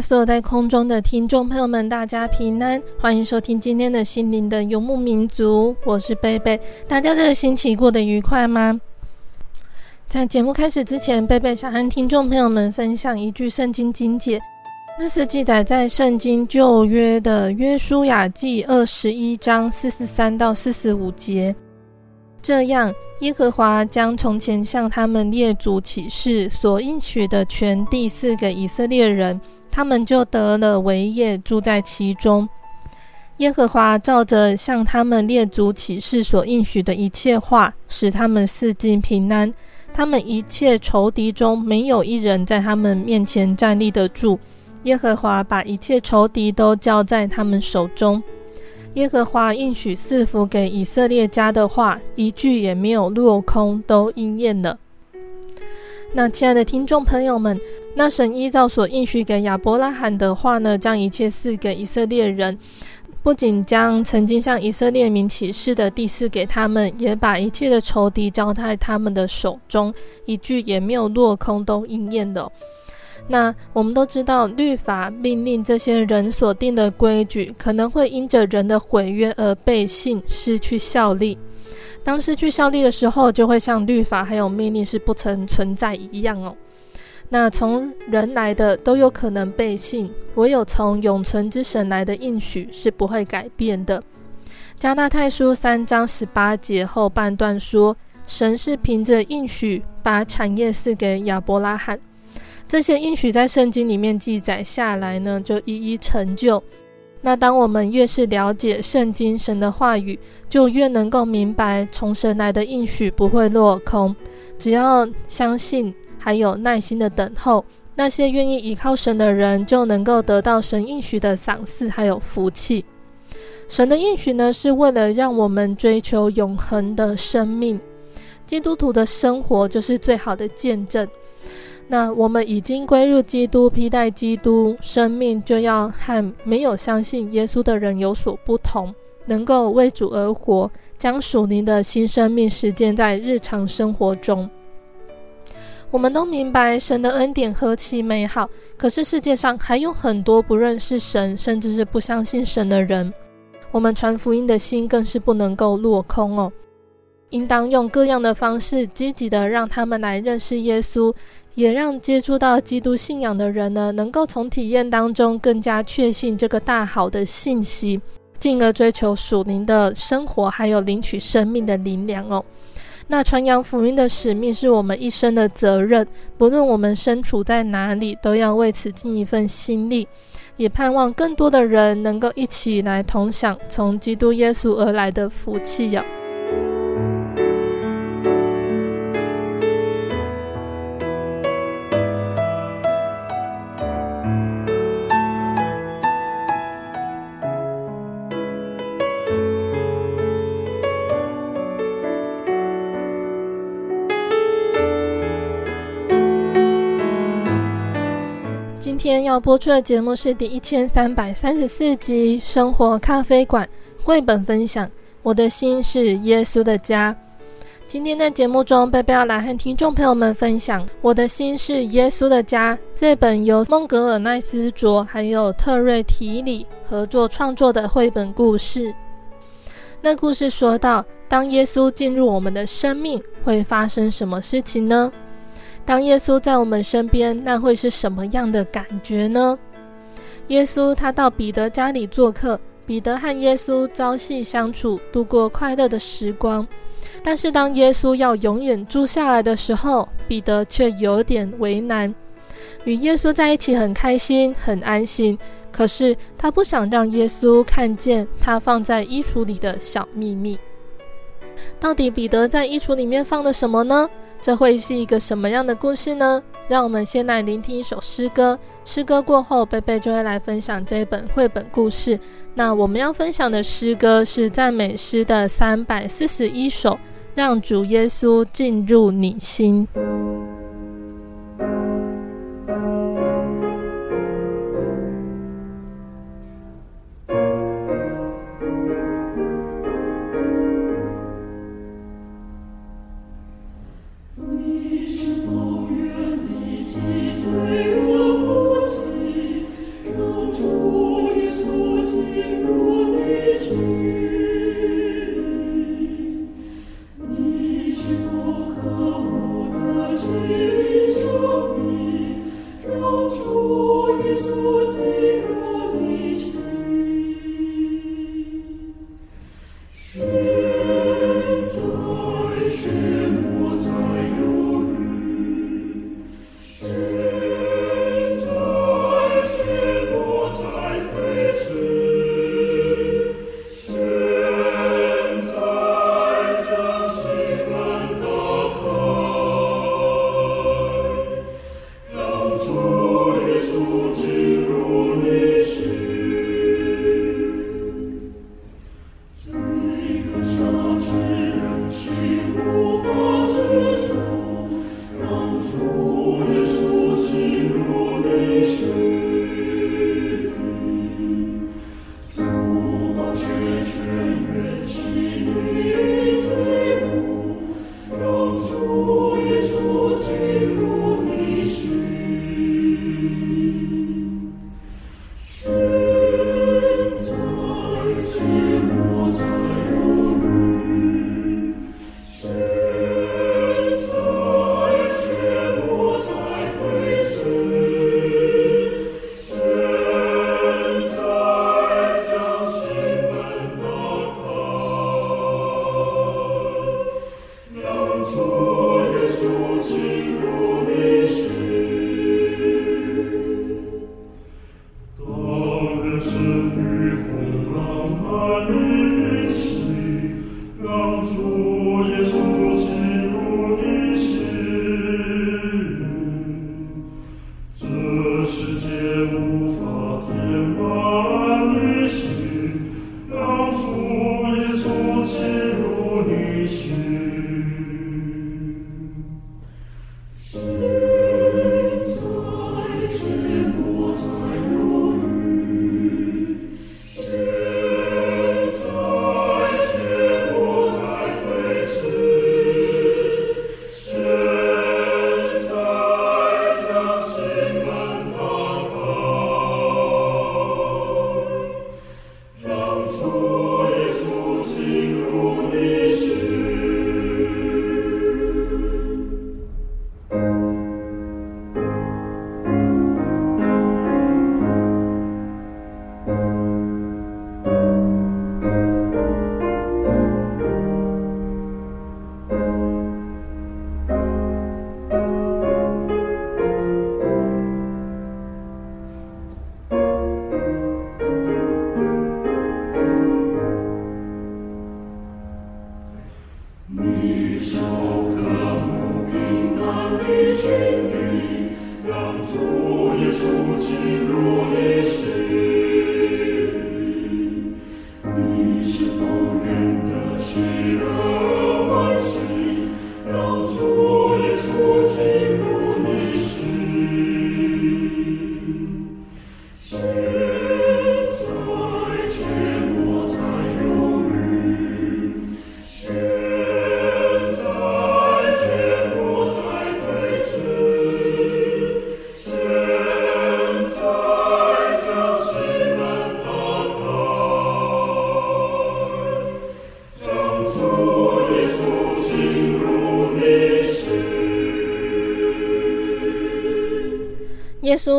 所有在空中的听众朋友们，大家平安，欢迎收听今天的心灵的游牧民族。我是贝贝，大家这个星期过得愉快吗？在节目开始之前，贝贝想和听众朋友们分享一句圣经经解，那是记载在圣经旧约的约书亚记二十一章四十三到四十五节。这样，耶和华将从前向他们列祖起誓所应许的全地赐给以色列人，他们就得了为业，住在其中。耶和华照着向他们列祖起誓所应许的一切话，使他们四境平安。他们一切仇敌中没有一人在他们面前站立得住。耶和华把一切仇敌都交在他们手中。耶和华应许赐福给以色列家的话，一句也没有落空，都应验了。那亲爱的听众朋友们，那神依照所应许给亚伯拉罕的话呢，将一切赐给以色列人，不仅将曾经向以色列民起誓的地赐给他们，也把一切的仇敌交在他们的手中，一句也没有落空，都应验了。那我们都知道，律法命令这些人所定的规矩，可能会因着人的毁约而背信，失去效力。当失去效力的时候，就会像律法还有命令是不曾存在一样哦。那从人来的都有可能背信，唯有从永存之神来的应许是不会改变的。加拉太书三章十八节后半段说，神是凭着应许把产业赐给亚伯拉罕。这些应许在圣经里面记载下来呢，就一一成就。那当我们越是了解圣经神的话语，就越能够明白从神来的应许不会落空。只要相信，还有耐心的等候，那些愿意依靠神的人，就能够得到神应许的赏赐还有福气。神的应许呢，是为了让我们追求永恒的生命。基督徒的生活就是最好的见证。那我们已经归入基督，披戴基督，生命就要和没有相信耶稣的人有所不同，能够为主而活，将属灵的新生命实践在日常生活中。我们都明白神的恩典何其美好，可是世界上还有很多不认识神，甚至是不相信神的人。我们传福音的心更是不能够落空哦。应当用各样的方式，积极的让他们来认识耶稣，也让接触到基督信仰的人呢，能够从体验当中更加确信这个大好的信息，进而追求属灵的生活，还有领取生命的灵粮哦。那传扬福音的使命是我们一生的责任，不论我们身处在哪里，都要为此尽一份心力，也盼望更多的人能够一起来同享从基督耶稣而来的福气哟。今天要播出的节目是第一千三百三十四集《生活咖啡馆》绘本分享。我的心是耶稣的家。今天在节目中，贝贝要来和听众朋友们分享《我的心是耶稣的家》这本由孟格尔奈斯卓还有特瑞提里合作创作的绘本故事。那故事说到，当耶稣进入我们的生命，会发生什么事情呢？当耶稣在我们身边，那会是什么样的感觉呢？耶稣他到彼得家里做客，彼得和耶稣朝夕相处，度过快乐的时光。但是当耶稣要永远住下来的时候，彼得却有点为难。与耶稣在一起很开心，很安心，可是他不想让耶稣看见他放在衣橱里的小秘密。到底彼得在衣橱里面放了什么呢？这会是一个什么样的故事呢？让我们先来聆听一首诗歌。诗歌过后，贝贝就会来分享这一本绘本故事。那我们要分享的诗歌是赞美诗的三百四十一首，让主耶稣进入你心。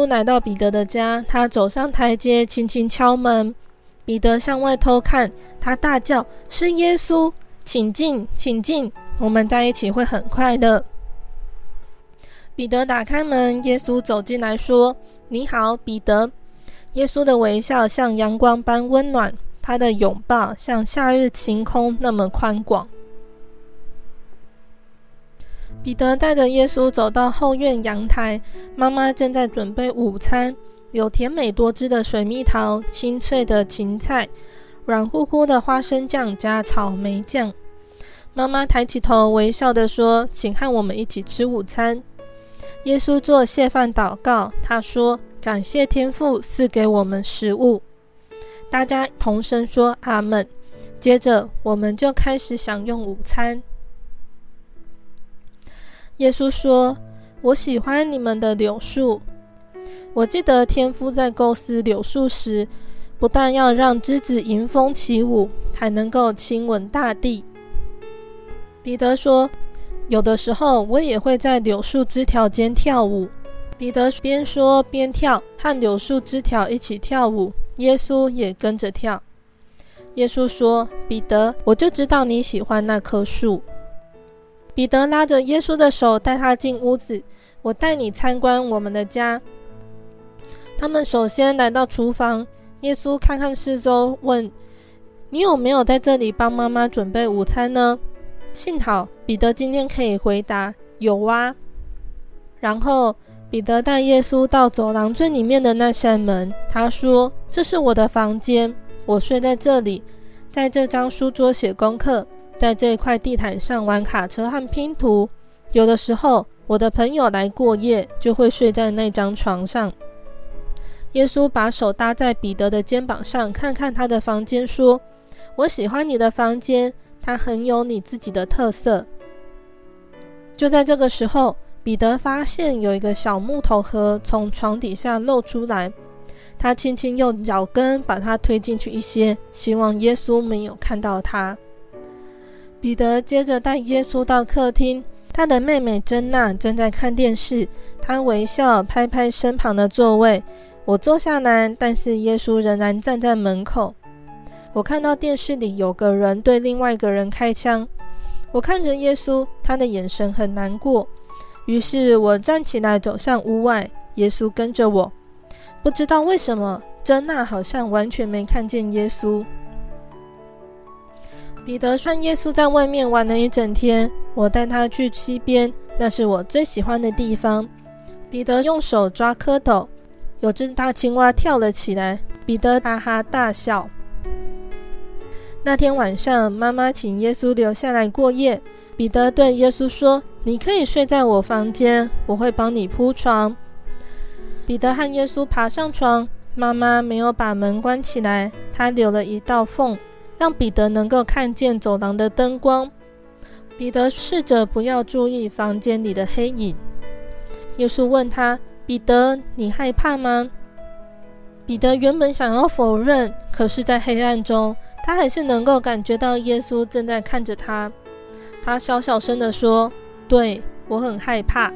来到彼得的家，他走上台阶，轻轻敲门。彼得向外偷看，他大叫：“是耶稣，请进，请进，我们在一起会很快的。”彼得打开门，耶稣走进来说：“你好，彼得。”耶稣的微笑像阳光般温暖，他的拥抱像夏日晴空那么宽广。彼得带着耶稣走到后院阳台，妈妈正在准备午餐，有甜美多汁的水蜜桃、清脆的芹菜、软乎乎的花生酱加草莓酱。妈妈抬起头，微笑地说：“请和我们一起吃午餐。”耶稣做谢饭祷告，他说：“感谢天父赐给我们食物。”大家同声说：“阿门。”接着，我们就开始享用午餐。耶稣说：“我喜欢你们的柳树。我记得天父在构思柳树时，不但要让枝子迎风起舞，还能够亲吻大地。”彼得说：“有的时候，我也会在柳树枝条间跳舞。”彼得边说边跳，和柳树枝条一起跳舞。耶稣也跟着跳。耶稣说：“彼得，我就知道你喜欢那棵树。”彼得拉着耶稣的手，带他进屋子。我带你参观我们的家。他们首先来到厨房。耶稣看看四周，问：“你有没有在这里帮妈妈准备午餐呢？”幸好彼得今天可以回答：“有啊。”然后彼得带耶稣到走廊最里面的那扇门。他说：“这是我的房间，我睡在这里，在这张书桌写功课。”在这块地毯上玩卡车和拼图，有的时候我的朋友来过夜，就会睡在那张床上。耶稣把手搭在彼得的肩膀上，看看他的房间，说：“我喜欢你的房间，它很有你自己的特色。”就在这个时候，彼得发现有一个小木头盒从床底下露出来，他轻轻用脚跟把它推进去一些，希望耶稣没有看到他。彼得接着带耶稣到客厅，他的妹妹珍娜正在看电视。他微笑，拍拍身旁的座位。我坐下来，但是耶稣仍然站在门口。我看到电视里有个人对另外一个人开枪。我看着耶稣，他的眼神很难过。于是我站起来走向屋外，耶稣跟着我。不知道为什么，珍娜好像完全没看见耶稣。彼得说：“耶稣在外面玩了一整天，我带他去溪边，那是我最喜欢的地方。”彼得用手抓蝌蚪，有只大青蛙跳了起来，彼得哈哈大笑。那天晚上，妈妈请耶稣留下来过夜。彼得对耶稣说：“你可以睡在我房间，我会帮你铺床。”彼得和耶稣爬上床，妈妈没有把门关起来，她留了一道缝。让彼得能够看见走廊的灯光。彼得试着不要注意房间里的黑影。耶稣问他：“彼得，你害怕吗？”彼得原本想要否认，可是，在黑暗中，他还是能够感觉到耶稣正在看着他。他小小声地说：“对，我很害怕。”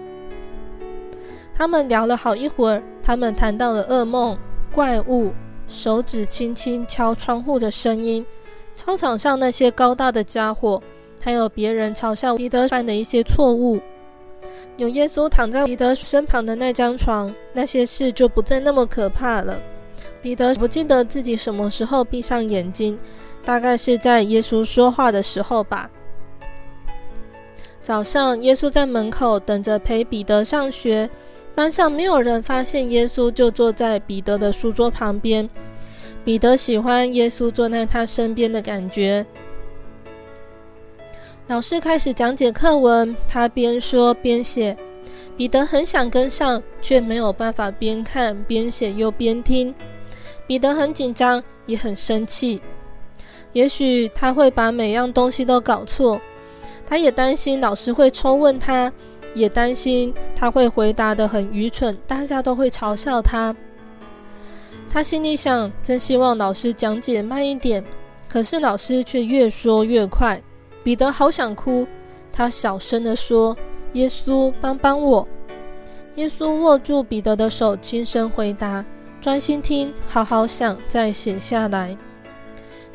他们聊了好一会儿，他们谈到了噩梦、怪物、手指轻轻敲窗户的声音。操场上那些高大的家伙，还有别人嘲笑彼得犯的一些错误。有耶稣躺在彼得身旁的那张床，那些事就不再那么可怕了。彼得不记得自己什么时候闭上眼睛，大概是在耶稣说话的时候吧。早上，耶稣在门口等着陪彼得上学，班上没有人发现耶稣，就坐在彼得的书桌旁边。彼得喜欢耶稣坐在他身边的感觉。老师开始讲解课文，他边说边写。彼得很想跟上，却没有办法边看边写又边听。彼得很紧张，也很生气。也许他会把每样东西都搞错。他也担心老师会抽问他，也担心他会回答得很愚蠢，大家都会嘲笑他。他心里想：真希望老师讲解慢一点，可是老师却越说越快。彼得好想哭，他小声地说：“耶稣，帮帮我！”耶稣握住彼得的手，轻声回答：“专心听，好好想，再写下来。”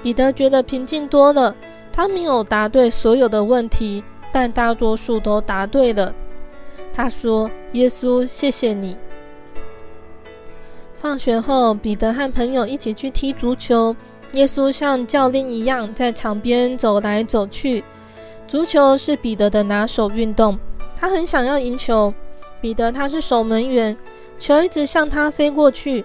彼得觉得平静多了。他没有答对所有的问题，但大多数都答对了。他说：“耶稣，谢谢你。”放学后，彼得和朋友一起去踢足球。耶稣像教练一样在场边走来走去。足球是彼得的拿手运动，他很想要赢球。彼得他是守门员，球一直向他飞过去。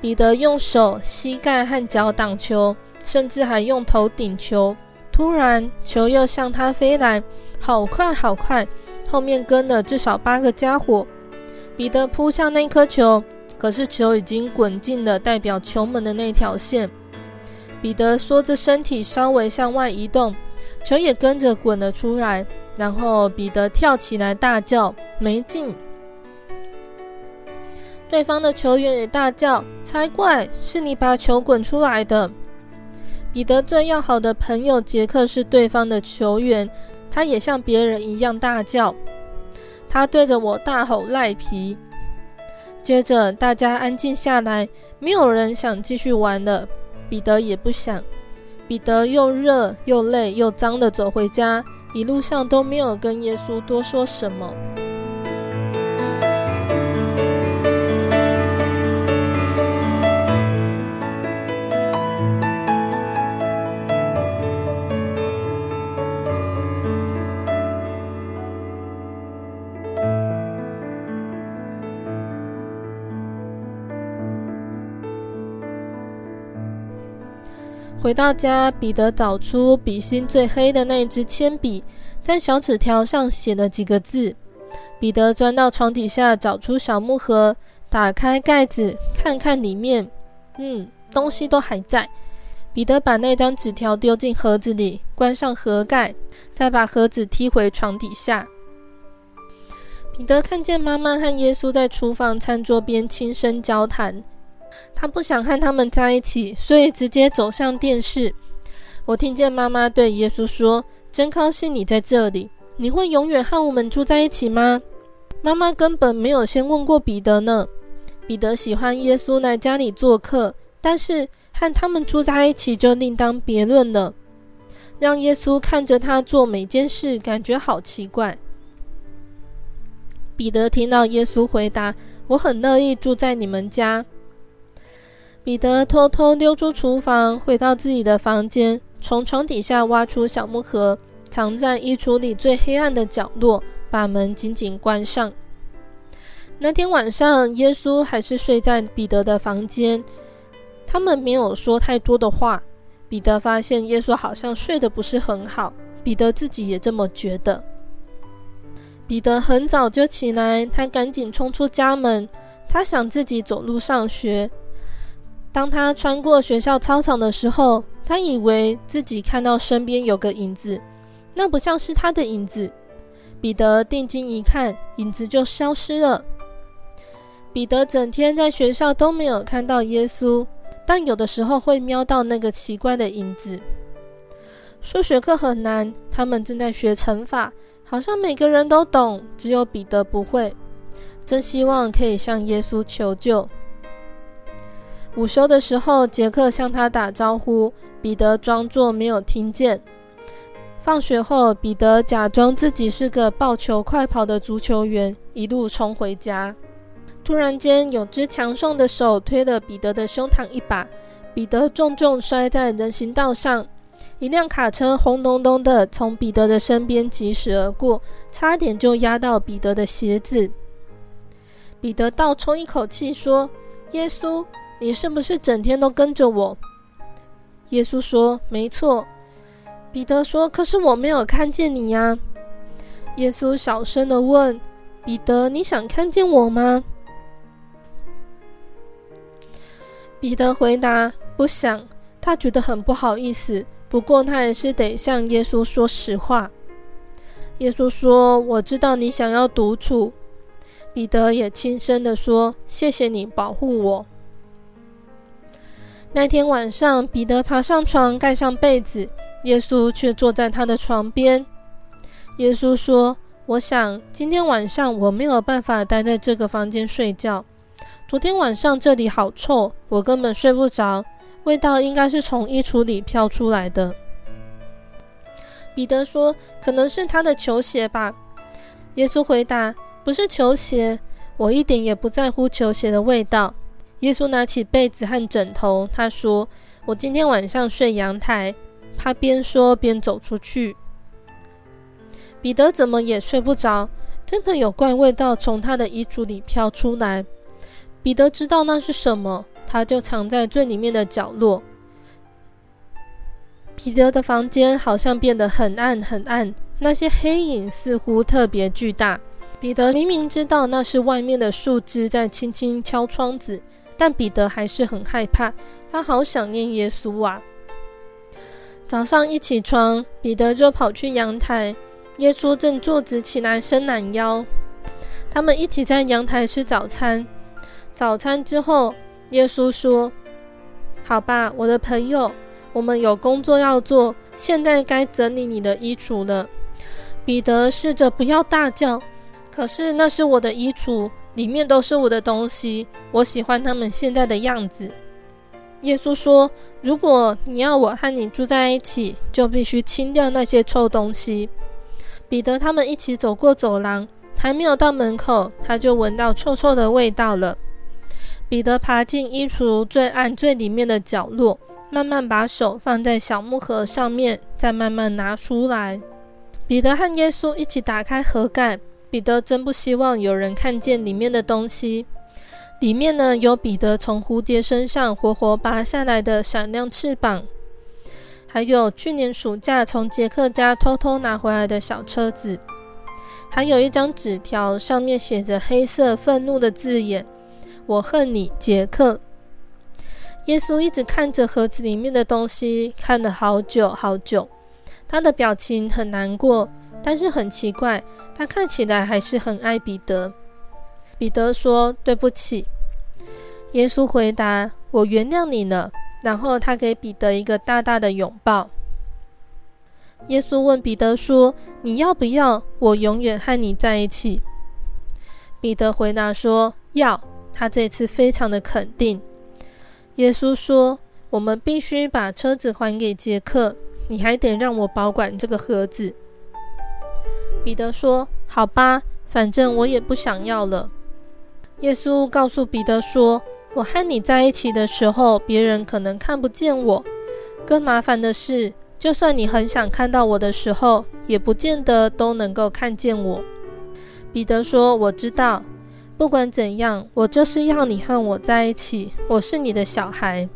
彼得用手、膝盖和脚挡球，甚至还用头顶球。突然，球又向他飞来，好快好快！后面跟了至少八个家伙。彼得扑向那颗球，可是球已经滚进了代表球门的那条线。彼得缩着身体稍微向外移动，球也跟着滚了出来。然后彼得跳起来大叫：“没进！”对方的球员也大叫：“才怪！是你把球滚出来的！”彼得最要好的朋友杰克是对方的球员，他也像别人一样大叫。他对着我大吼赖皮。接着大家安静下来，没有人想继续玩了，彼得也不想。彼得又热又累又脏的走回家，一路上都没有跟耶稣多说什么。回到家，彼得找出笔芯最黑的那一支铅笔，在小纸条上写了几个字。彼得钻到床底下，找出小木盒，打开盖子，看看里面，嗯，东西都还在。彼得把那张纸条丢进盒子里，关上盒盖，再把盒子踢回床底下。彼得看见妈妈和耶稣在厨房餐桌边轻声交谈。他不想和他们在一起，所以直接走向电视。我听见妈妈对耶稣说：“真高兴你在这里，你会永远和我们住在一起吗？”妈妈根本没有先问过彼得呢。彼得喜欢耶稣来家里做客，但是和他们住在一起就另当别论了。让耶稣看着他做每件事，感觉好奇怪。彼得听到耶稣回答：“我很乐意住在你们家。”彼得偷偷溜出厨房，回到自己的房间，从床底下挖出小木盒，藏在衣橱里最黑暗的角落，把门紧紧关上。那天晚上，耶稣还是睡在彼得的房间，他们没有说太多的话。彼得发现耶稣好像睡得不是很好，彼得自己也这么觉得。彼得很早就起来，他赶紧冲出家门，他想自己走路上学。当他穿过学校操场的时候，他以为自己看到身边有个影子，那不像是他的影子。彼得定睛一看，影子就消失了。彼得整天在学校都没有看到耶稣，但有的时候会瞄到那个奇怪的影子。数学课很难，他们正在学乘法，好像每个人都懂，只有彼得不会。真希望可以向耶稣求救。午休的时候，杰克向他打招呼，彼得装作没有听见。放学后，彼得假装自己是个抱球快跑的足球员，一路冲回家。突然间，有只强壮的手推了彼得的胸膛一把，彼得重重摔在人行道上。一辆卡车轰隆隆的从彼得的身边疾驶而过，差点就压到彼得的鞋子。彼得倒抽一口气说：“耶稣。”你是不是整天都跟着我？耶稣说：“没错。”彼得说：“可是我没有看见你呀。”耶稣小声的问：“彼得，你想看见我吗？”彼得回答：“不想。”他觉得很不好意思，不过他还是得向耶稣说实话。耶稣说：“我知道你想要独处。”彼得也轻声的说：“谢谢你保护我。”那天晚上，彼得爬上床，盖上被子，耶稣却坐在他的床边。耶稣说：“我想今天晚上我没有办法待在这个房间睡觉。昨天晚上这里好臭，我根本睡不着，味道应该是从衣橱里飘出来的。”彼得说：“可能是他的球鞋吧。”耶稣回答：“不是球鞋，我一点也不在乎球鞋的味道。”耶稣拿起被子和枕头，他说：“我今天晚上睡阳台。”他边说边走出去。彼得怎么也睡不着，真的有怪味道从他的衣橱里飘出来。彼得知道那是什么，他就藏在最里面的角落。彼得的房间好像变得很暗很暗，那些黑影似乎特别巨大。彼得明明知道那是外面的树枝在轻轻敲窗子，但彼得还是很害怕。他好想念耶稣啊！早上一起床，彼得就跑去阳台，耶稣正坐直起来伸懒腰。他们一起在阳台吃早餐。早餐之后，耶稣说：“好吧，我的朋友。”我们有工作要做，现在该整理你的衣橱了。彼得试着不要大叫，可是那是我的衣橱，里面都是我的东西，我喜欢他们现在的样子。耶稣说：“如果你要我和你住在一起，就必须清掉那些臭东西。”彼得他们一起走过走廊，还没有到门口，他就闻到臭臭的味道了。彼得爬进衣橱最暗最里面的角落。慢慢把手放在小木盒上面，再慢慢拿出来。彼得和耶稣一起打开盒盖。彼得真不希望有人看见里面的东西。里面呢，有彼得从蝴蝶身上活活拔下来的闪亮翅膀，还有去年暑假从杰克家偷偷拿回来的小车子，还有一张纸条，上面写着黑色愤怒的字眼：“我恨你，杰克。”耶稣一直看着盒子里面的东西，看了好久好久。他的表情很难过，但是很奇怪，他看起来还是很爱彼得。彼得说：“对不起。”耶稣回答：“我原谅你了。”然后他给彼得一个大大的拥抱。耶稣问彼得说：“你要不要我永远和你在一起？”彼得回答说：“要。”他这次非常的肯定。耶稣说：“我们必须把车子还给杰克，你还得让我保管这个盒子。”彼得说：“好吧，反正我也不想要了。”耶稣告诉彼得说：“我和你在一起的时候，别人可能看不见我。更麻烦的是，就算你很想看到我的时候，也不见得都能够看见我。”彼得说：“我知道。”不管怎样，我就是要你和我在一起。我是你的小孩。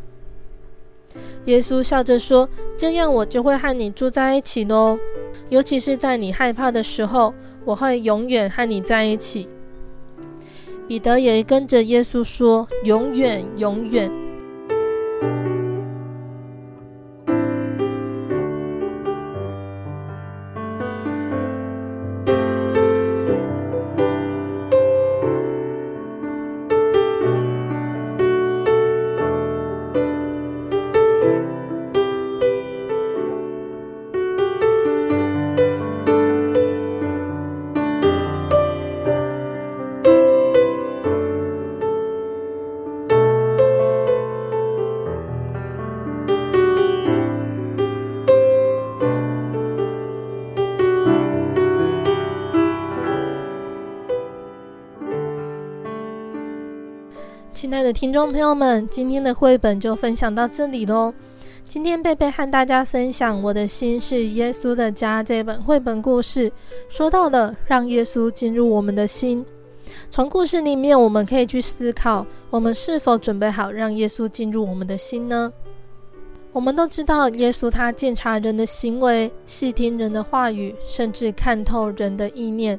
耶稣笑着说：“这样我就会和你住在一起喽。尤其是在你害怕的时候，我会永远和你在一起。”彼得也跟着耶稣说：“永远，永远。”听众朋友们，今天的绘本就分享到这里喽。今天贝贝和大家分享《我的心是耶稣的家》这本绘本故事，说到了让耶稣进入我们的心。从故事里面，我们可以去思考，我们是否准备好让耶稣进入我们的心呢？我们都知道，耶稣他鉴察人的行为，细听人的话语，甚至看透人的意念。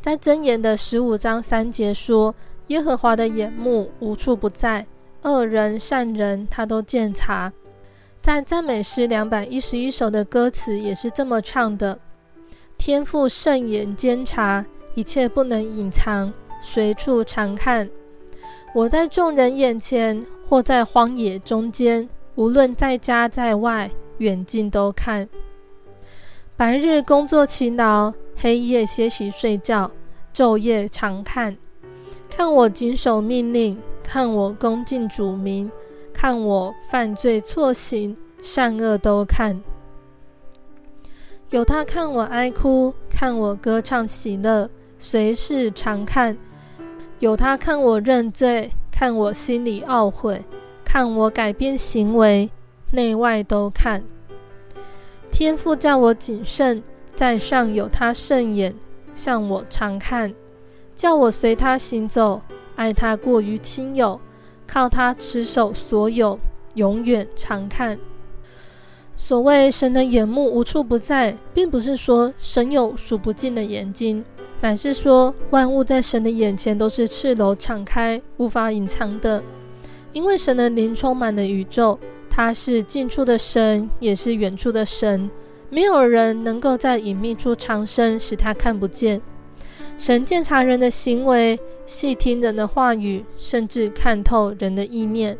在箴言的十五章三节说。耶和华的眼目无处不在，恶人善人他都鉴察。在赞美诗两百一十一首的歌词也是这么唱的：天父圣眼监察，一切不能隐藏，随处常看。我在众人眼前，或在荒野中间，无论在家在外，远近都看。白日工作勤劳，黑夜歇息睡觉，昼夜常看。看我谨守命令，看我恭敬主名，看我犯罪错行，善恶都看。有他看我哀哭，看我歌唱喜乐，随时常看。有他看我认罪，看我心里懊悔，看我改变行为，内外都看。天父叫我谨慎，在上有他圣眼，向我常看。叫我随他行走，爱他过于亲友，靠他持守所有，永远常看。所谓神的眼目无处不在，并不是说神有数不尽的眼睛，乃是说万物在神的眼前都是赤裸敞开，无法隐藏的。因为神的灵充满了宇宙，他是近处的神，也是远处的神，没有人能够在隐秘处藏身，使他看不见。神监察人的行为，细听人的话语，甚至看透人的意念。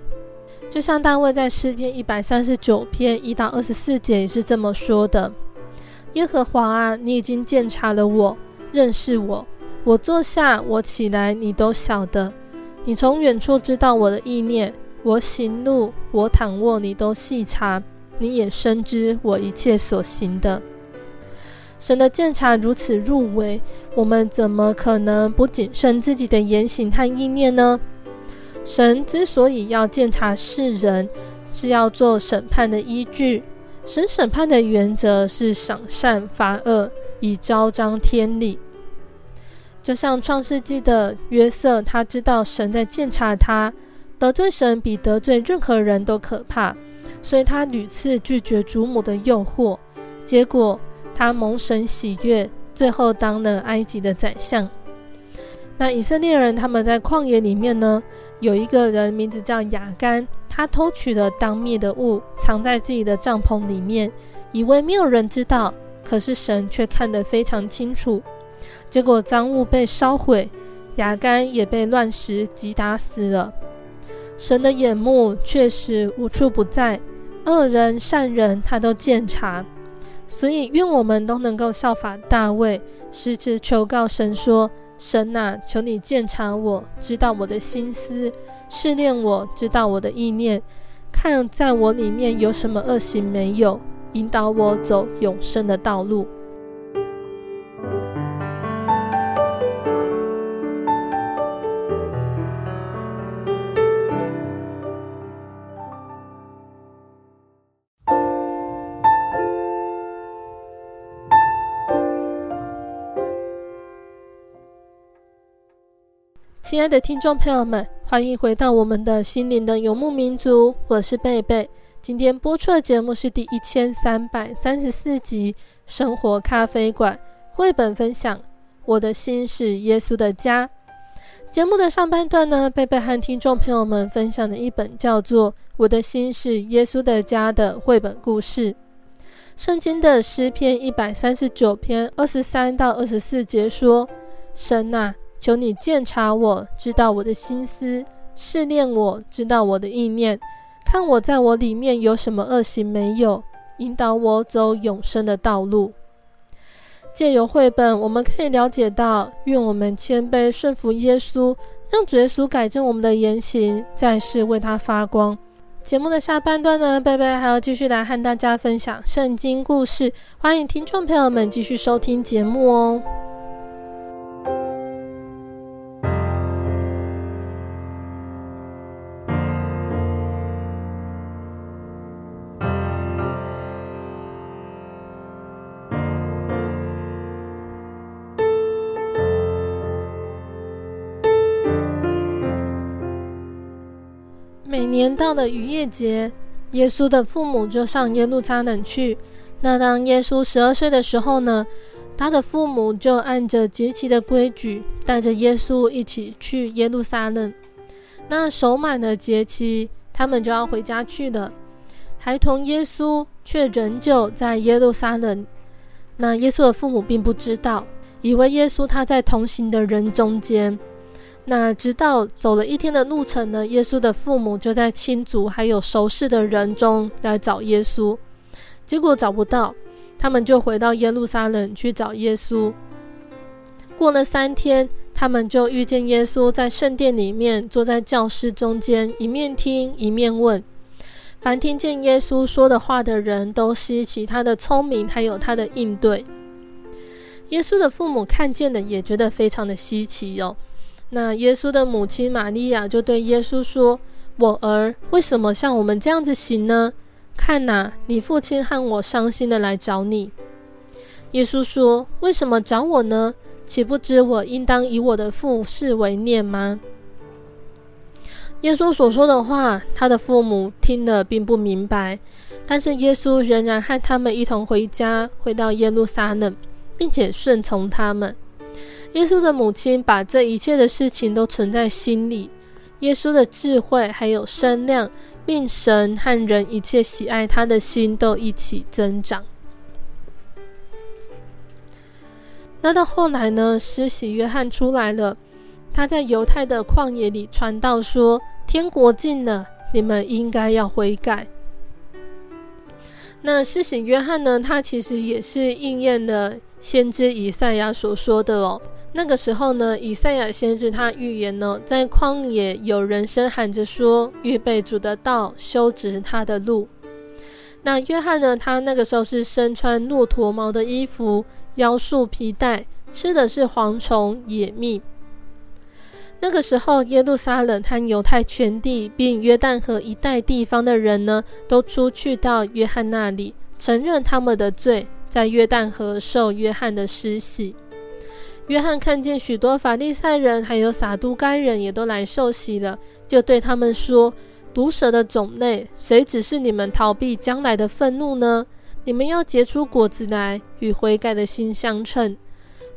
就像大卫在诗篇一百三十九篇一到二十四节也是这么说的：“耶和华啊，你已经鉴察了我，认识我。我坐下，我起来，你都晓得。你从远处知道我的意念，我行路，我躺卧，你都细察。你也深知我一切所行的。”神的鉴察如此入微，我们怎么可能不谨慎自己的言行和意念呢？神之所以要鉴察世人，是要做审判的依据。神审判的原则是赏善罚恶，以昭彰天理。就像创世纪的约瑟，他知道神在鉴察他，得罪神比得罪任何人都可怕，所以他屡次拒绝主母的诱惑，结果。他蒙神喜悦，最后当了埃及的宰相。那以色列人他们在旷野里面呢，有一个人名字叫亚干，他偷取了当灭的物，藏在自己的帐篷里面，以为没有人知道，可是神却看得非常清楚。结果赃物被烧毁，亚干也被乱石击打死了。神的眼目确实无处不在，恶人善人他都鉴察。所以，愿我们都能够效法大卫，时时求告神说：“神啊，求你鉴察我，知道我的心思；试炼我，知道我的意念，看在我里面有什么恶行没有，引导我走永生的道路。”亲爱的听众朋友们，欢迎回到我们的心灵的游牧民族，我是贝贝。今天播出的节目是第一千三百三十四集《生活咖啡馆》绘本分享。我的心是耶稣的家。节目的上半段呢，贝贝和听众朋友们分享的一本叫做《我的心是耶稣的家》的绘本故事。圣经的诗篇一百三十九篇二十三到二十四节说：“神啊。”求你鉴察我，知道我的心思；试炼我，知道我的意念。看我在我里面有什么恶行没有，引导我走永生的道路。借由绘本，我们可以了解到，愿我们谦卑顺服耶稣，让主耶稣改正我们的言行，在世为他发光。节目的下半段呢，贝贝还要继续来和大家分享圣经故事，欢迎听众朋友们继续收听节目哦。年到了逾越节，耶稣的父母就上耶路撒冷去。那当耶稣十二岁的时候呢，他的父母就按着节期的规矩，带着耶稣一起去耶路撒冷。那守满了节期，他们就要回家去了。孩童耶稣却仍旧在耶路撒冷。那耶稣的父母并不知道，以为耶稣他在同行的人中间。那直到走了一天的路程呢，耶稣的父母就在亲族还有熟识的人中来找耶稣，结果找不到，他们就回到耶路撒冷去找耶稣。过了三天，他们就遇见耶稣在圣殿里面，坐在教室中间，一面听一面问。凡听见耶稣说的话的人都稀奇他的聪明，还有他的应对。耶稣的父母看见了，也觉得非常的稀奇哟、哦。那耶稣的母亲玛利亚就对耶稣说：“我儿，为什么像我们这样子行呢？看哪、啊，你父亲和我伤心的来找你。”耶稣说：“为什么找我呢？岂不知我应当以我的父事为念吗？”耶稣所说的话，他的父母听了并不明白，但是耶稣仍然和他们一同回家，回到耶路撒冷，并且顺从他们。耶稣的母亲把这一切的事情都存在心里。耶稣的智慧还有身量，并神和人一切喜爱他的心都一起增长。那到后来呢？施洗约翰出来了，他在犹太的旷野里传道说。天国近了，你们应该要悔改。那施洗约翰呢？他其实也是应验了先知以赛亚所说的哦。那个时候呢，以赛亚先知他预言呢，在旷野有人声喊着说：“预备主的道，修直他的路。”那约翰呢？他那个时候是身穿骆驼毛的衣服，腰束皮带，吃的是蝗虫野蜜。那个时候，耶路撒冷和犹太全地，并约旦河一带地方的人呢，都出去到约翰那里，承认他们的罪，在约旦河受约翰的施洗。约翰看见许多法利赛人还有撒都该人也都来受洗了，就对他们说：“毒蛇的种类，谁只是你们逃避将来的愤怒呢？你们要结出果子来，与悔改的心相称，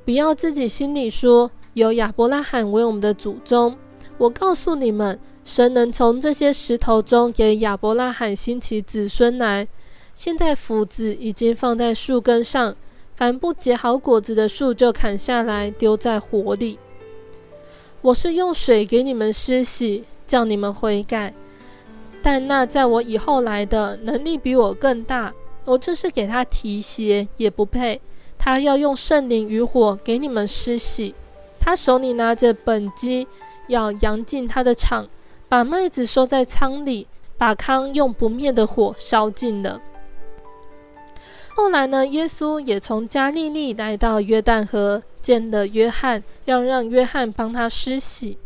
不要自己心里说。”有亚伯拉罕为我们的祖宗。我告诉你们，神能从这些石头中给亚伯拉罕兴起子孙来。现在斧子已经放在树根上，凡不结好果子的树就砍下来丢在火里。我是用水给你们施洗，叫你们悔改。但那在我以后来的能力比我更大，我就是给他提鞋也不配。他要用圣灵与火给你们施洗。他手里拿着本机，要扬进他的场，把麦子收在仓里，把糠用不灭的火烧尽了。后来呢，耶稣也从加利利来到约旦河，见了约翰，要让约翰帮他施洗。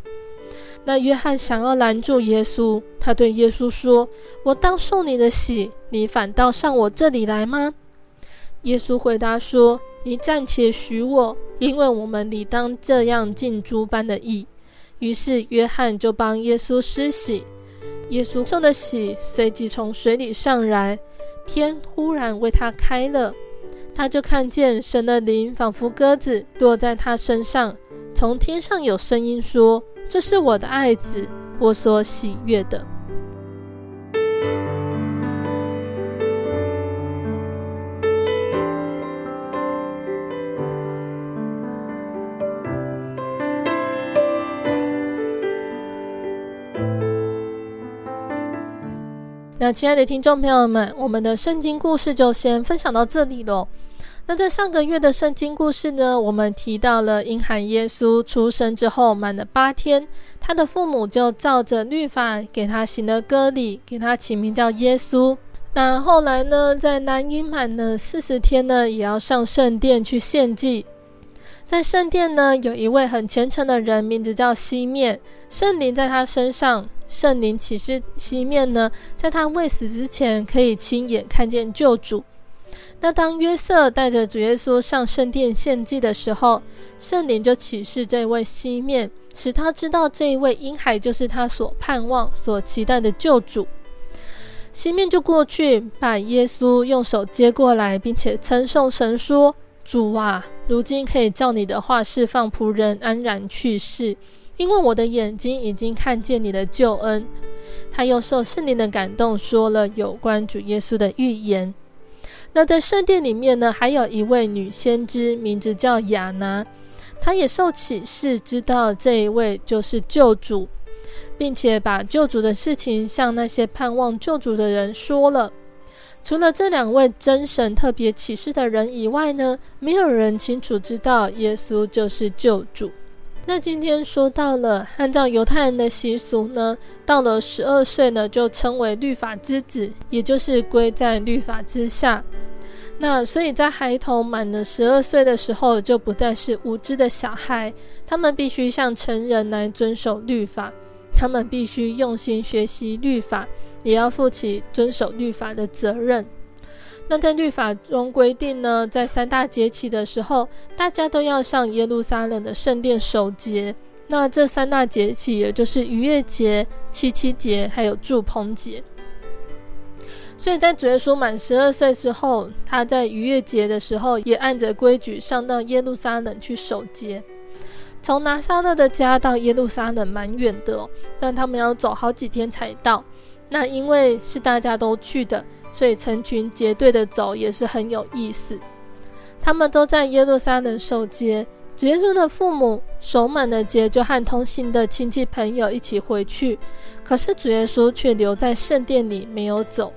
那约翰想要拦住耶稣，他对耶稣说：“我当受你的洗，你反倒上我这里来吗？”耶稣回答说：“你暂且许我。”因为我们理当这样尽诸般的义，于是约翰就帮耶稣施洗。耶稣受的洗，随即从水里上来，天忽然为他开了，他就看见神的灵仿佛鸽子落在他身上，从天上有声音说：“这是我的爱子，我所喜悦的。”亲爱的听众朋友们，我们的圣经故事就先分享到这里喽。那在上个月的圣经故事呢，我们提到了婴孩耶稣出生之后满了八天，他的父母就照着律法给他行了割礼，给他起名叫耶稣。那后来呢，在男婴满了四十天呢，也要上圣殿去献祭。在圣殿呢，有一位很虔诚的人，名字叫西面，圣灵在他身上。圣灵启示西面呢，在他未死之前，可以亲眼看见救主。那当约瑟带着主耶稣上圣殿献祭的时候，圣灵就启示这位西面，使他知道这一位婴孩就是他所盼望、所期待的救主。西面就过去，把耶稣用手接过来，并且称颂神说：“主啊，如今可以照你的话释放仆人安然去世。”因为我的眼睛已经看见你的救恩，他又受圣灵的感动，说了有关主耶稣的预言。那在圣殿里面呢，还有一位女先知，名字叫亚拿，她也受启示，知道这一位就是救主，并且把救主的事情向那些盼望救主的人说了。除了这两位真神特别启示的人以外呢，没有人清楚知道耶稣就是救主。那今天说到了，按照犹太人的习俗呢，到了十二岁呢，就称为律法之子，也就是归在律法之下。那所以在孩童满了十二岁的时候，就不再是无知的小孩，他们必须像成人来遵守律法，他们必须用心学习律法。也要负起遵守律法的责任。那在律法中规定呢，在三大节期的时候，大家都要上耶路撒冷的圣殿守节。那这三大节期，也就是逾越节、七七节，还有住棚节。所以在主耶稣满十二岁之后，他在逾越节的时候，也按着规矩上到耶路撒冷去守节。从拿撒勒的家到耶路撒冷蛮远的，但他们要走好几天才到。那因为是大家都去的，所以成群结队的走也是很有意思。他们都在耶路撒冷守节，主耶稣的父母守满了节，就和同行的亲戚朋友一起回去。可是主耶稣却留在圣殿里没有走。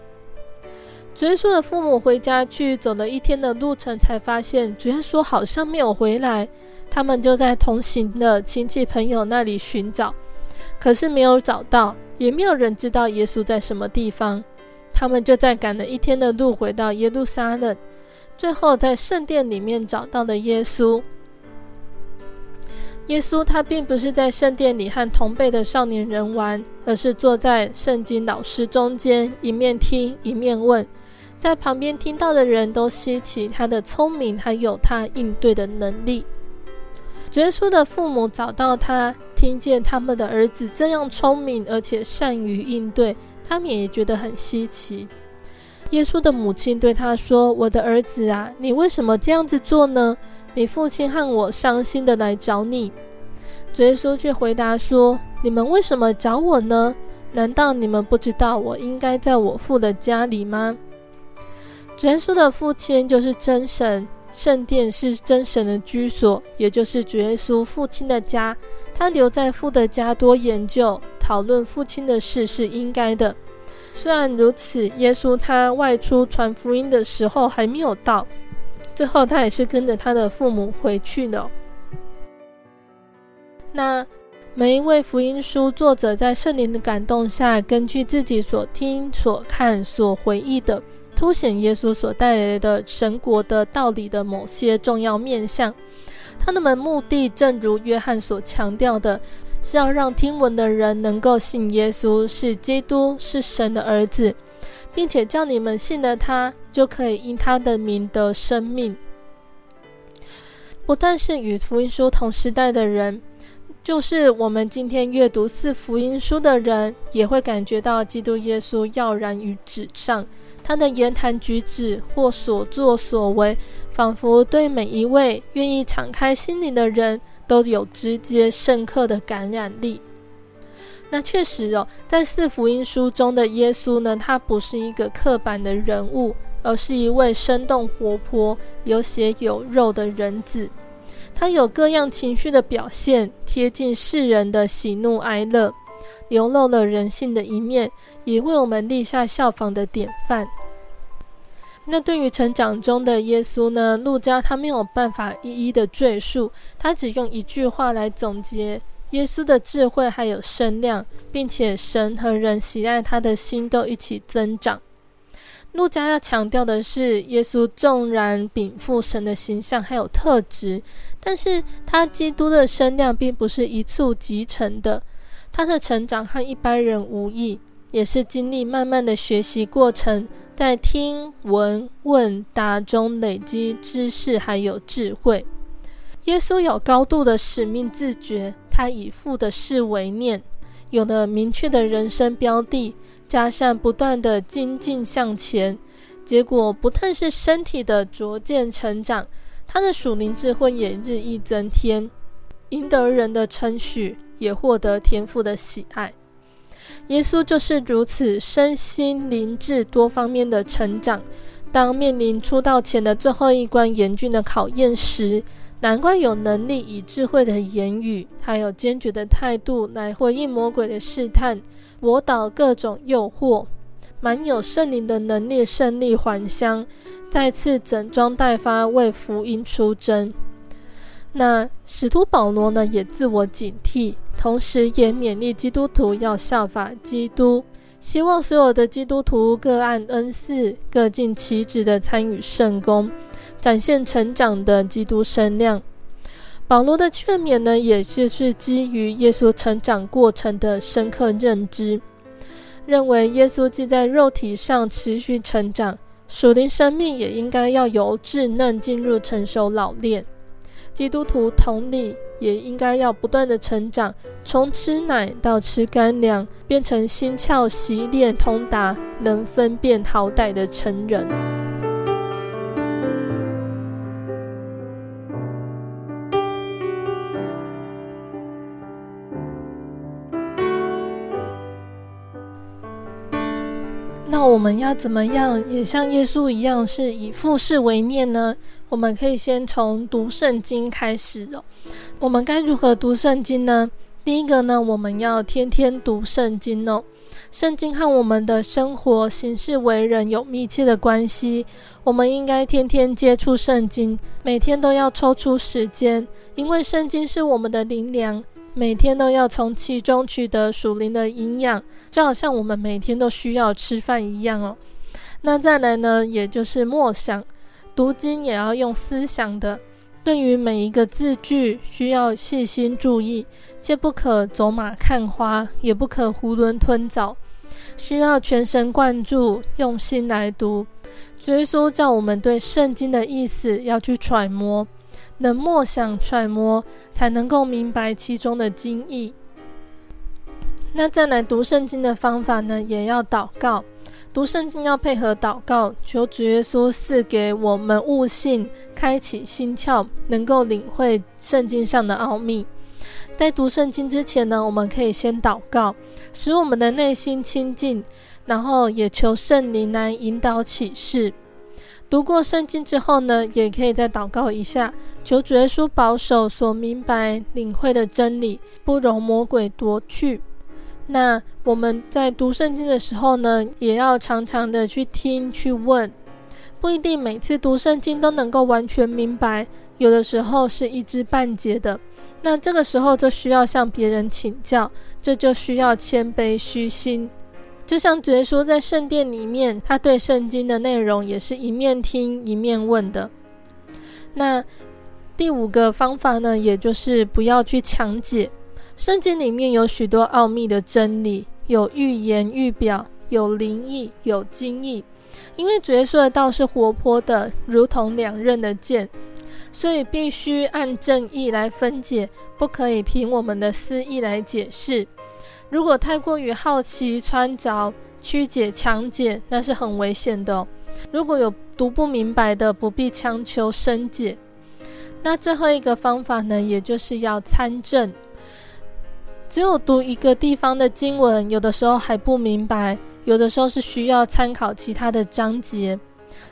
主耶稣的父母回家去，走了一天的路程，才发现主耶稣好像没有回来。他们就在同行的亲戚朋友那里寻找，可是没有找到。也没有人知道耶稣在什么地方，他们就在赶了一天的路回到耶路撒冷，最后在圣殿里面找到了耶稣。耶稣他并不是在圣殿里和同辈的少年人玩，而是坐在圣经老师中间，一面听一面问，在旁边听到的人都稀奇他的聪明，还有他应对的能力。耶稣的父母找到他。听见他们的儿子这样聪明，而且善于应对，他们也觉得很稀奇。耶稣的母亲对他说：“我的儿子啊，你为什么这样子做呢？你父亲和我伤心的来找你。”耶稣却回答说：“你们为什么找我呢？难道你们不知道我应该在我父的家里吗？”耶稣的父亲就是真神。圣殿是真神的居所，也就是主耶稣父亲的家。他留在父的家多研究、讨论父亲的事是应该的。虽然如此，耶稣他外出传福音的时候还没有到，最后他也是跟着他的父母回去了。那每一位福音书作者在圣灵的感动下，根据自己所听、所看、所回忆的。凸显耶稣所带来的神国的道理的某些重要面向，他的们目的正如约翰所强调的，是要让听闻的人能够信耶稣是基督，是神的儿子，并且叫你们信了他，就可以因他的名得生命。不但是与福音书同时代的人，就是我们今天阅读四福音书的人，也会感觉到基督耶稣耀然于纸上。他的言谈举止或所作所为，仿佛对每一位愿意敞开心灵的人都有直接深刻的感染力。那确实哦，在四福音书中的耶稣呢，他不是一个刻板的人物，而是一位生动活泼、有血有肉的人子。他有各样情绪的表现，贴近世人的喜怒哀乐。流露了人性的一面，也为我们立下效仿的典范。那对于成长中的耶稣呢？路加他没有办法一一的赘述，他只用一句话来总结耶稣的智慧还有身量，并且神和人喜爱他的心都一起增长。路加要强调的是，耶稣纵然禀赋神的形象还有特质，但是他基督的身量并不是一蹴即成的。他的成长和一般人无异，也是经历慢慢的学习过程，在听闻问答中累积知识还有智慧。耶稣有高度的使命自觉，他以父的事为念，有了明确的人生标的，加上不断的精进向前，结果不但是身体的逐渐成长，他的属灵智慧也日益增添，赢得人的称许。也获得天父的喜爱。耶稣就是如此身心灵智多方面的成长。当面临出道前的最后一关严峻的考验时，难怪有能力以智慧的言语，还有坚决的态度来回应魔鬼的试探，驳倒各种诱惑。满有圣灵的能力，胜利还乡，再次整装待发，为福音出征。那使徒保罗呢，也自我警惕，同时也勉励基督徒要效法基督，希望所有的基督徒各按恩赐，各尽其职的参与圣工，展现成长的基督身量。保罗的劝勉呢，也就是基于耶稣成长过程的深刻认知，认为耶稣既在肉体上持续成长，属灵生命也应该要由稚嫩进入成熟老练。基督徒同理也应该要不断的成长，从吃奶到吃干粮，变成心窍习练通达、能分辨好歹的成人。那我们要怎么样也像耶稣一样，是以父事为念呢？我们可以先从读圣经开始哦。我们该如何读圣经呢？第一个呢，我们要天天读圣经哦。圣经和我们的生活、行事为人有密切的关系，我们应该天天接触圣经，每天都要抽出时间，因为圣经是我们的灵粮。每天都要从其中取得属灵的营养，就好像我们每天都需要吃饭一样哦。那再来呢，也就是默想，读经也要用思想的，对于每一个字句需要细心注意，切不可走马看花，也不可囫囵吞枣，需要全神贯注，用心来读。所以说，叫我们对圣经的意思要去揣摩。能默想揣摩，才能够明白其中的经意。那再来读圣经的方法呢，也要祷告。读圣经要配合祷告，求主耶稣赐给我们悟性，开启心窍，能够领会圣经上的奥秘。在读圣经之前呢，我们可以先祷告，使我们的内心清净，然后也求圣灵来引导启示。读过圣经之后呢，也可以再祷告一下，求主耶稣保守所明白、领会的真理，不容魔鬼夺去。那我们在读圣经的时候呢，也要常常的去听、去问，不一定每次读圣经都能够完全明白，有的时候是一知半解的。那这个时候就需要向别人请教，这就需要谦卑虚心。就像主耶稣在圣殿里面，他对圣经的内容也是一面听一面问的。那第五个方法呢，也就是不要去强解。圣经里面有许多奥秘的真理，有预言预表，有灵异，有经意。因为主耶稣的道是活泼的，如同两刃的剑，所以必须按正义来分解，不可以凭我们的私意来解释。如果太过于好奇、穿凿、曲解、强解，那是很危险的。如果有读不明白的，不必强求深解。那最后一个方法呢，也就是要参证。只有读一个地方的经文，有的时候还不明白，有的时候是需要参考其他的章节。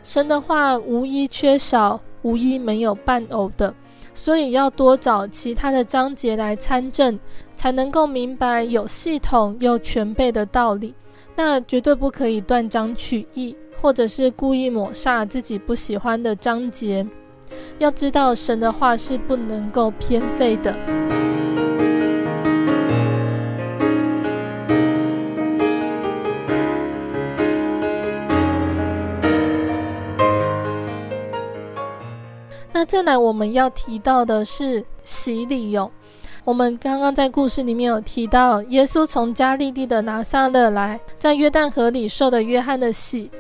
神的话无一缺少，无一没有伴偶的。所以要多找其他的章节来参证，才能够明白有系统又全备的道理。那绝对不可以断章取义，或者是故意抹煞自己不喜欢的章节。要知道，神的话是不能够偏废的。那再来，我们要提到的是洗礼哟。我们刚刚在故事里面有提到，耶稣从加利利的拿撒勒来，在约旦河里受的约翰的洗。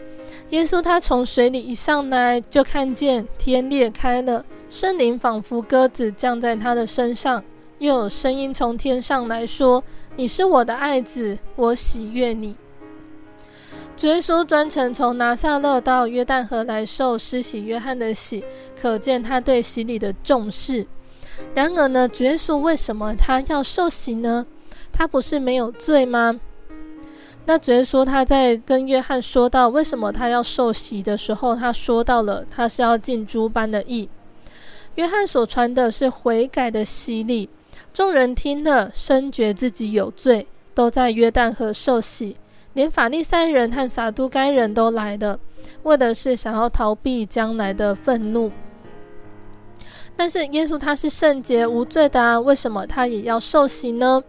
耶稣他从水里一上来，就看见天裂开了，圣灵仿佛鸽子降在他的身上，又有声音从天上来说：“你是我的爱子，我喜悦你。”主耶稣专程从拿撒勒到约旦河来受施洗约翰的洗，可见他对洗礼的重视。然而呢，主耶稣为什么他要受洗呢？他不是没有罪吗？那主耶稣他在跟约翰说到为什么他要受洗的时候，他说到了他是要尽诸般的义。约翰所传的是悔改的洗礼，众人听了深觉自己有罪，都在约旦河受洗。连法利赛人和撒都该人都来了，为的是想要逃避将来的愤怒。但是耶稣他是圣洁无罪的啊，为什么他也要受洗呢？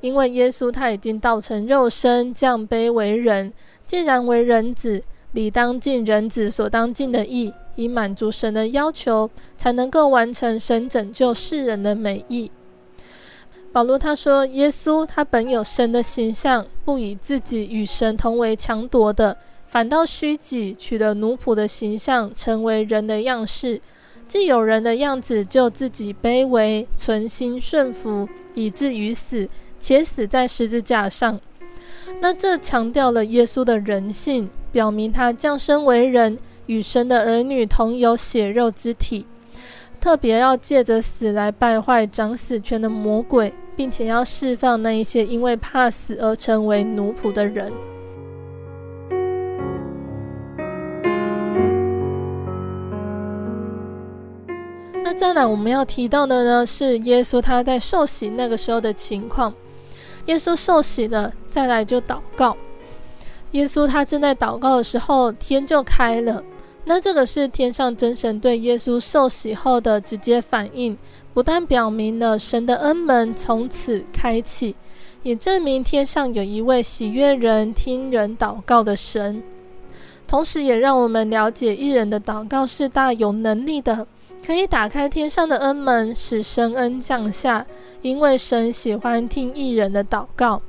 因为耶稣他已经道成肉身，降卑为人，既然为人子，理当尽人子所当尽的义，以满足神的要求，才能够完成神拯救世人的美意。保罗他说，耶稣他本有神的形象，不以自己与神同为强夺的，反倒虚己，取了奴仆的形象，成为人的样式。既有人的样子，就自己卑微，存心顺服，以至于死，且死在十字架上。那这强调了耶稣的人性，表明他降生为人，与神的儿女同有血肉之体。特别要借着死来败坏掌死权的魔鬼，并且要释放那一些因为怕死而成为奴仆的人。那再来我们要提到的呢，是耶稣他在受洗那个时候的情况。耶稣受洗了，再来就祷告。耶稣他正在祷告的时候，天就开了。那这个是天上真神对耶稣受洗后的直接反应，不但表明了神的恩门从此开启，也证明天上有一位喜悦人、听人祷告的神。同时，也让我们了解一人的祷告是大有能力的。可以打开天上的恩门，使神恩降下，因为神喜欢听一人的祷告。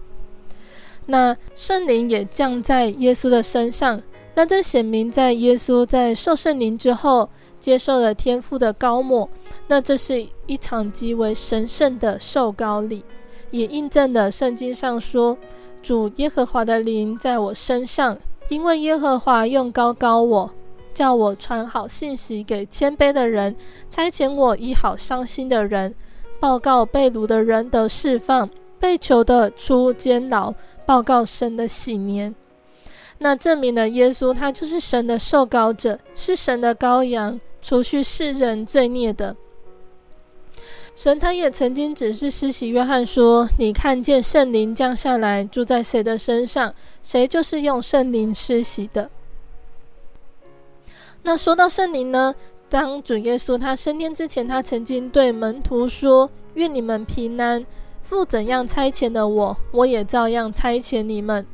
那圣灵也降在耶稣的身上，那这显明在耶稣在受圣灵之后，接受了天父的膏抹，那这是一场极为神圣的受膏礼，也印证了圣经上说：“主耶和华的灵在我身上，因为耶和华用膏膏我。”叫我传好信息给谦卑的人，差遣我医好伤心的人，报告被掳的人得释放，被囚的出监牢，报告神的喜年。那证明了耶稣他就是神的受膏者，是神的羔羊，除去世人罪孽的。神他也曾经指示施洗约翰说：“你看见圣灵降下来住在谁的身上，谁就是用圣灵施洗的。”那说到圣灵呢，当主耶稣他升天之前，他曾经对门徒说：“愿你们平安。父怎样差遣的我，我也照样差遣你们。”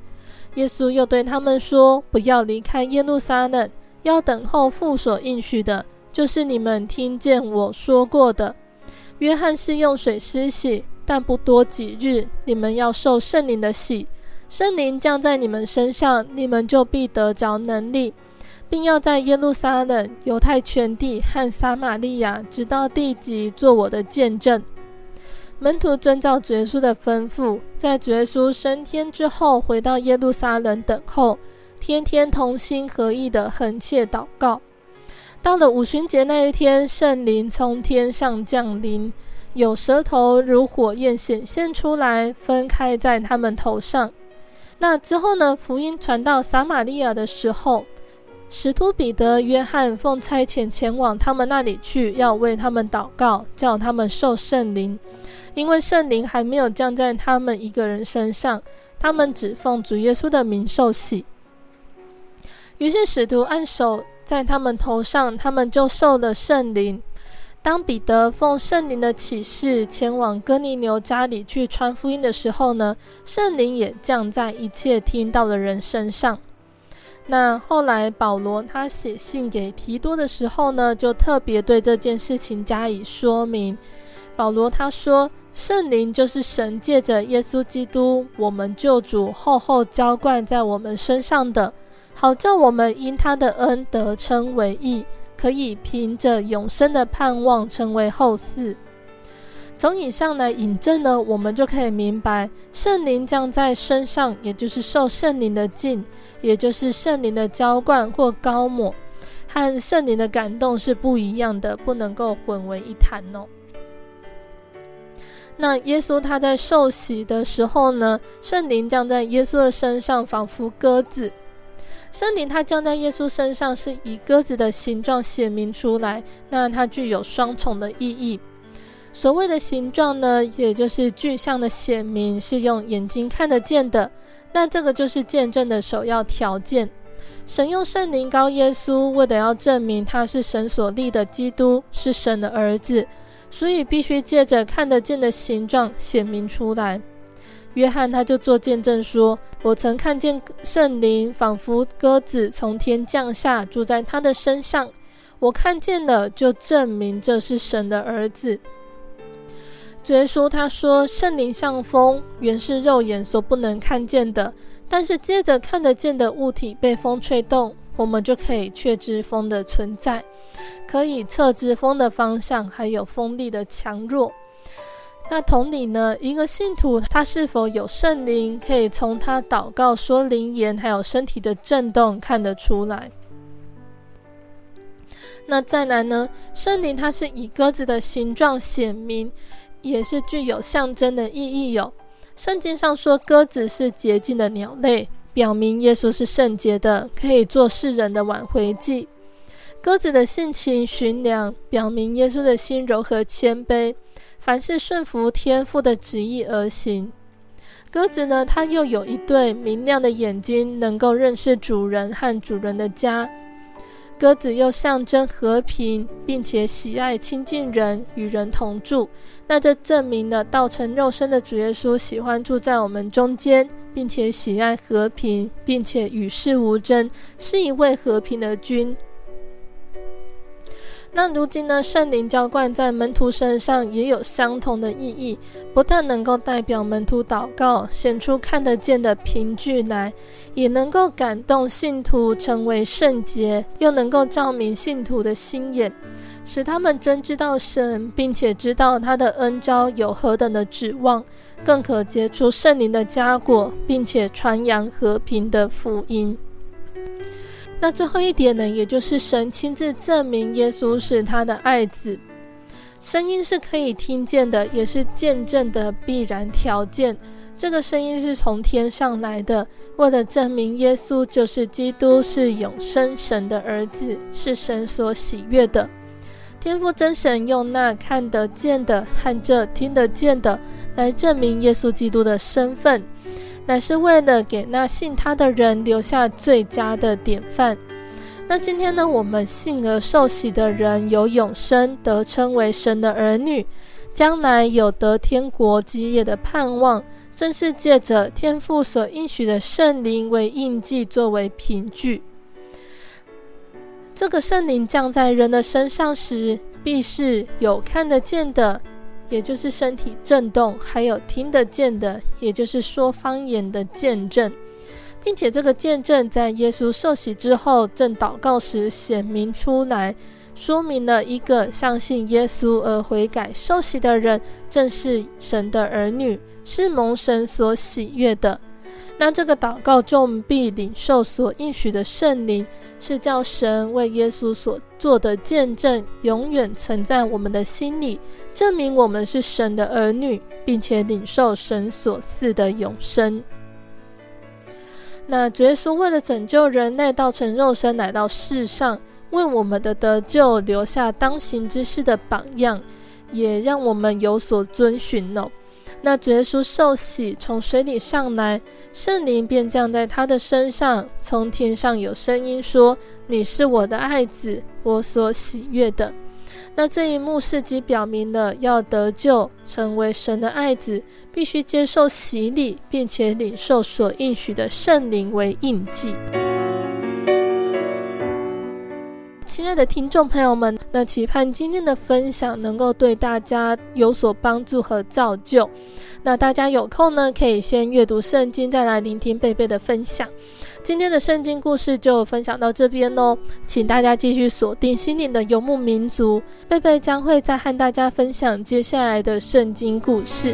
耶稣又对他们说：“不要离开耶路撒冷，要等候父所应许的，就是你们听见我说过的。约翰是用水施洗，但不多几日，你们要受圣灵的洗。圣灵降在你们身上，你们就必得着能力。”并要在耶路撒冷、犹太全地和撒玛利亚，直到地极，做我的见证。门徒遵照主耶稣的吩咐，在主耶稣升天之后，回到耶路撒冷等候，天天同心合意的恒切祷告。到了五旬节那一天，圣灵从天上降临，有舌头如火焰显现出来，分开在他们头上。那之后呢？福音传到撒玛利亚的时候。使徒彼得、约翰奉差遣前往他们那里去，要为他们祷告，叫他们受圣灵，因为圣灵还没有降在他们一个人身上，他们只奉主耶稣的名受洗。于是使徒按手在他们头上，他们就受了圣灵。当彼得奉圣灵的启示前往哥尼流家里去传福音的时候呢，圣灵也降在一切听到的人身上。那后来保罗他写信给提多的时候呢，就特别对这件事情加以说明。保罗他说：“圣灵就是神借着耶稣基督，我们救主厚厚浇灌在我们身上的，好叫我们因他的恩得称为义，可以凭着永生的盼望成为后嗣。”从以上来引证呢，我们就可以明白，圣灵降在身上，也就是受圣灵的浸，也就是圣灵的浇灌或膏抹，和圣灵的感动是不一样的，不能够混为一谈哦。那耶稣他在受洗的时候呢，圣灵降在耶稣的身上，仿佛鸽子。圣灵它降在耶稣身上，是以鸽子的形状显明出来，那它具有双重的意义。所谓的形状呢，也就是具象的显明，是用眼睛看得见的。那这个就是见证的首要条件。神用圣灵膏耶稣，为了要证明他是神所立的基督，是神的儿子，所以必须借着看得见的形状显明出来。约翰他就做见证说：“我曾看见圣灵仿佛鸽子从天降下，住在他的身上。我看见了，就证明这是神的儿子。”主耶稣他说：“圣灵像风，原是肉眼所不能看见的。”但是，接着看得见的物体被风吹动，我们就可以确知风的存在，可以测知风的方向，还有风力的强弱。那同理呢，一个信徒他是否有圣灵，可以从他祷告说灵言，还有身体的震动看得出来。那再来呢，圣灵它是以鸽子的形状显明，也是具有象征的意义哟、圣经上说，鸽子是洁净的鸟类，表明耶稣是圣洁的，可以做世人的挽回祭。鸽子的性情驯良，表明耶稣的心柔和谦卑，凡事顺服天父的旨意而行。鸽子呢，它又有一对明亮的眼睛，能够认识主人和主人的家。鸽子又象征和平，并且喜爱亲近人，与人同住。那这证明了道成肉身的主耶稣喜欢住在我们中间，并且喜爱和平，并且与世无争，是一位和平的君。那如今呢，圣灵浇灌在门徒身上也有相同的意义，不但能够代表门徒祷告，显出看得见的凭据来，也能够感动信徒成为圣洁，又能够照明信徒的心眼，使他们真知道神，并且知道他的恩召有何等的指望，更可结出圣灵的佳果，并且传扬和平的福音。那最后一点呢，也就是神亲自证明耶稣是他的爱子，声音是可以听见的，也是见证的必然条件。这个声音是从天上来的，为了证明耶稣就是基督，是永生神的儿子，是神所喜悦的。天父真神用那看得见的和这听得见的来证明耶稣基督的身份。乃是为了给那信他的人留下最佳的典范。那今天呢，我们信而受洗的人有永生，得称为神的儿女，将来有得天国基业的盼望，正是借着天父所应许的圣灵为印记，作为凭据。这个圣灵降在人的身上时，必是有看得见的。也就是身体震动，还有听得见的，也就是说方言的见证，并且这个见证在耶稣受洗之后，正祷告时显明出来，说明了一个相信耶稣而悔改受洗的人，正是神的儿女，是蒙神所喜悦的。那这个祷告中必领受所应许的圣灵，是叫神为耶稣所做的见证永远存在我们的心里，证明我们是神的儿女，并且领受神所赐的永生。那主耶稣为了拯救人类，道成肉身来到世上，为我们的得救留下当行之事的榜样，也让我们有所遵循呢。那主耶稣受洗，从水里上来，圣灵便降在他的身上。从天上有声音说：“你是我的爱子，我所喜悦的。”那这一幕事迹表明了，要得救，成为神的爱子，必须接受洗礼，并且领受所应许的圣灵为印记。亲爱的听众朋友们，那期盼今天的分享能够对大家有所帮助和造就。那大家有空呢，可以先阅读圣经，再来聆听贝贝的分享。今天的圣经故事就分享到这边喽，请大家继续锁定心灵的游牧民族，贝贝将会再和大家分享接下来的圣经故事。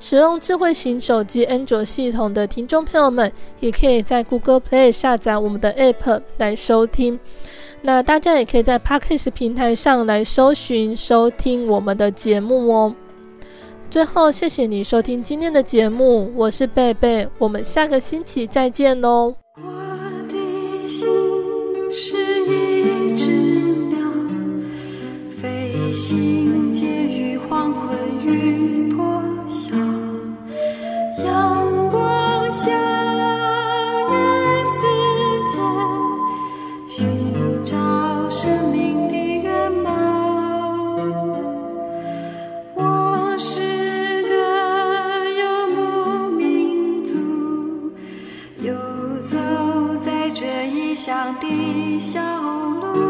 使用智慧型手机安卓系统的听众朋友们，也可以在 Google Play 下载我们的 App 来收听。那大家也可以在 Podcast 平台上来搜寻收听我们的节目哦。最后，谢谢你收听今天的节目，我是贝贝，我们下个星期再见喽。我的心是一只鸟，飞行向人世间寻找生命的源泉我是个游牧民族游走在这异乡的小路。